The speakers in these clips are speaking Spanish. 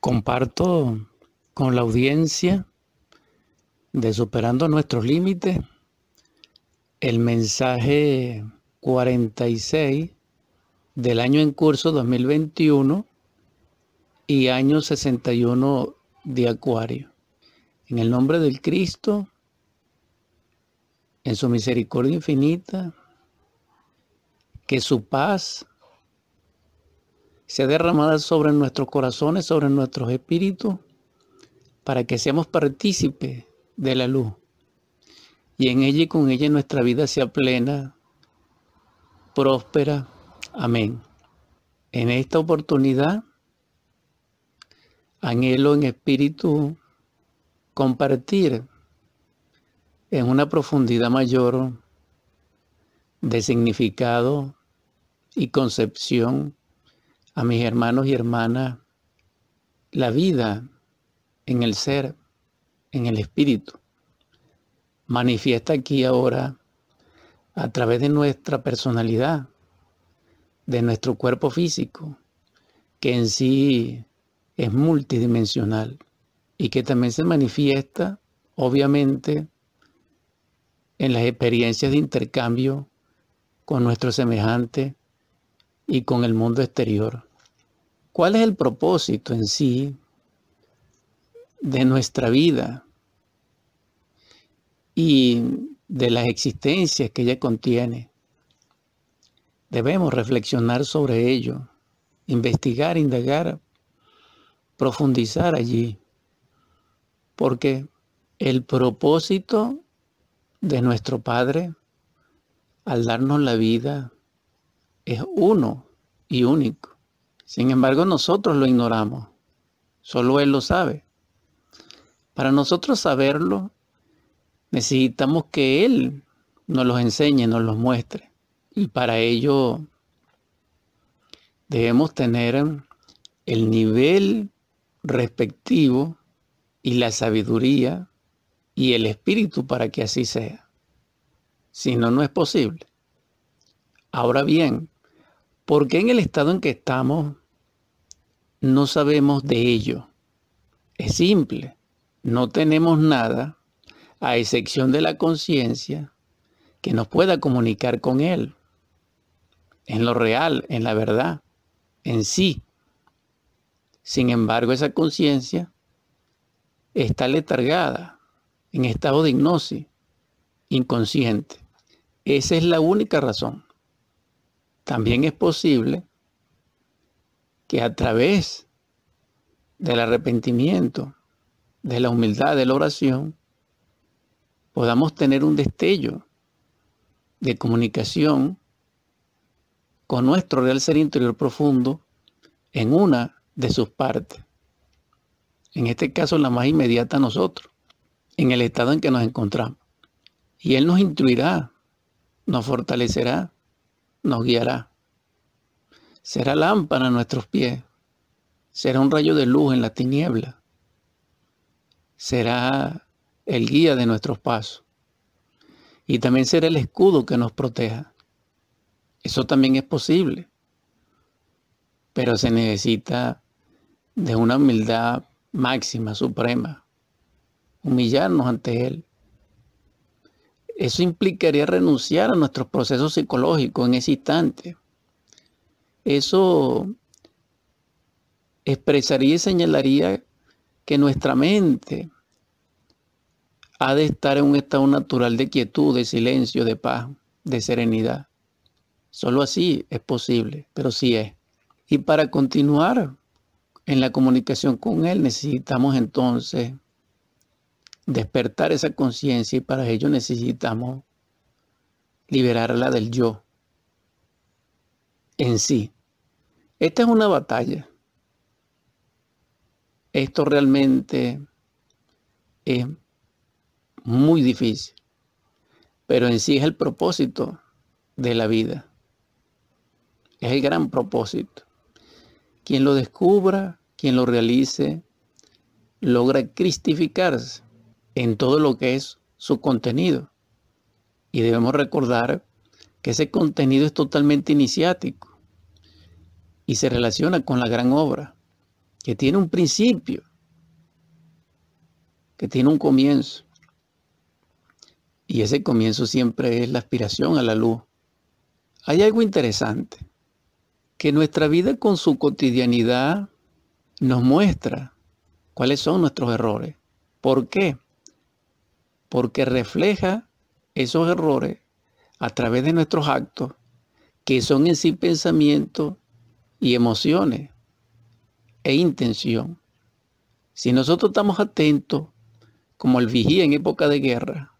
Comparto con la audiencia de Superando nuestros límites el mensaje 46 del año en curso 2021 y año 61 de Acuario. En el nombre del Cristo, en su misericordia infinita, que su paz sea derramada sobre nuestros corazones, sobre nuestros espíritus, para que seamos partícipes de la luz. Y en ella y con ella nuestra vida sea plena, próspera. Amén. En esta oportunidad, anhelo en espíritu compartir en una profundidad mayor de significado y concepción a mis hermanos y hermanas la vida en el ser, en el espíritu. Manifiesta aquí ahora a través de nuestra personalidad, de nuestro cuerpo físico, que en sí es multidimensional y que también se manifiesta, obviamente, en las experiencias de intercambio con nuestro semejante y con el mundo exterior. ¿Cuál es el propósito en sí de nuestra vida y de las existencias que ella contiene? Debemos reflexionar sobre ello, investigar, indagar, profundizar allí, porque el propósito de nuestro Padre al darnos la vida es uno y único. Sin embargo, nosotros lo ignoramos. Solo Él lo sabe. Para nosotros saberlo, necesitamos que Él nos los enseñe, nos los muestre. Y para ello debemos tener el nivel respectivo y la sabiduría y el espíritu para que así sea. Si no, no es posible. Ahora bien, ¿por qué en el estado en que estamos no sabemos de ello? Es simple, no tenemos nada, a excepción de la conciencia, que nos pueda comunicar con Él, en lo real, en la verdad, en sí. Sin embargo, esa conciencia está letargada, en estado de hipnosis, inconsciente. Esa es la única razón. También es posible que a través del arrepentimiento, de la humildad, de la oración, podamos tener un destello de comunicación con nuestro real ser interior profundo en una de sus partes. En este caso, la más inmediata a nosotros, en el estado en que nos encontramos. Y Él nos instruirá, nos fortalecerá, nos guiará. Será lámpara a nuestros pies, será un rayo de luz en la tiniebla, será el guía de nuestros pasos y también será el escudo que nos proteja. Eso también es posible, pero se necesita de una humildad máxima, suprema, humillarnos ante Él. Eso implicaría renunciar a nuestros procesos psicológicos en ese instante. Eso expresaría y señalaría que nuestra mente ha de estar en un estado natural de quietud, de silencio, de paz, de serenidad. Solo así es posible, pero sí es. Y para continuar en la comunicación con Él necesitamos entonces despertar esa conciencia y para ello necesitamos liberarla del yo en sí. Esta es una batalla. Esto realmente es muy difícil, pero en sí es el propósito de la vida. Es el gran propósito. Quien lo descubra, quien lo realice, logra cristificarse en todo lo que es su contenido. Y debemos recordar que ese contenido es totalmente iniciático y se relaciona con la gran obra, que tiene un principio, que tiene un comienzo. Y ese comienzo siempre es la aspiración a la luz. Hay algo interesante, que nuestra vida con su cotidianidad nos muestra cuáles son nuestros errores. ¿Por qué? Porque refleja esos errores a través de nuestros actos, que son en sí pensamientos y emociones e intención. Si nosotros estamos atentos, como el vigía en época de guerra,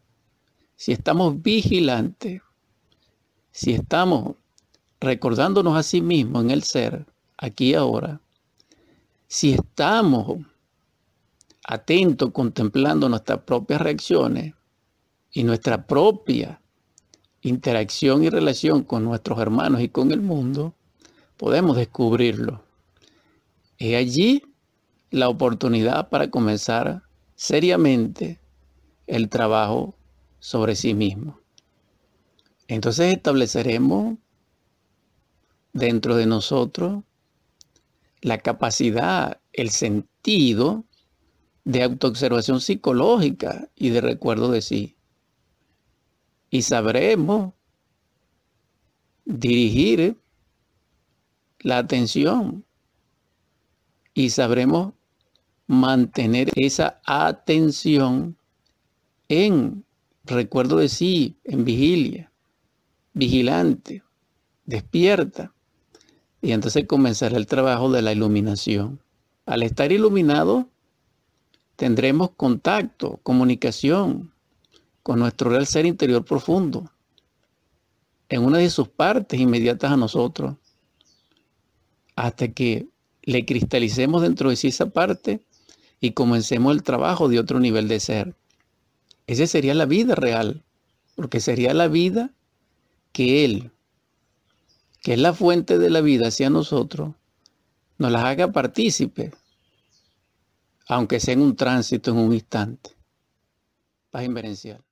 si estamos vigilantes, si estamos recordándonos a sí mismos en el ser, aquí y ahora, si estamos atentos contemplando nuestras propias reacciones y nuestra propia interacción y relación con nuestros hermanos y con el mundo, podemos descubrirlo. Es allí la oportunidad para comenzar seriamente el trabajo sobre sí mismo. Entonces estableceremos dentro de nosotros la capacidad, el sentido de autoobservación psicológica y de recuerdo de sí. Y sabremos dirigir la atención y sabremos mantener esa atención en recuerdo de sí, en vigilia, vigilante, despierta. Y entonces comenzará el trabajo de la iluminación. Al estar iluminado, tendremos contacto, comunicación con nuestro real ser interior profundo, en una de sus partes inmediatas a nosotros, hasta que le cristalicemos dentro de sí esa parte y comencemos el trabajo de otro nivel de ser. Esa sería la vida real, porque sería la vida que Él, que es la fuente de la vida hacia nosotros, nos las haga partícipe, aunque sea en un tránsito, en un instante. Paz inverencial.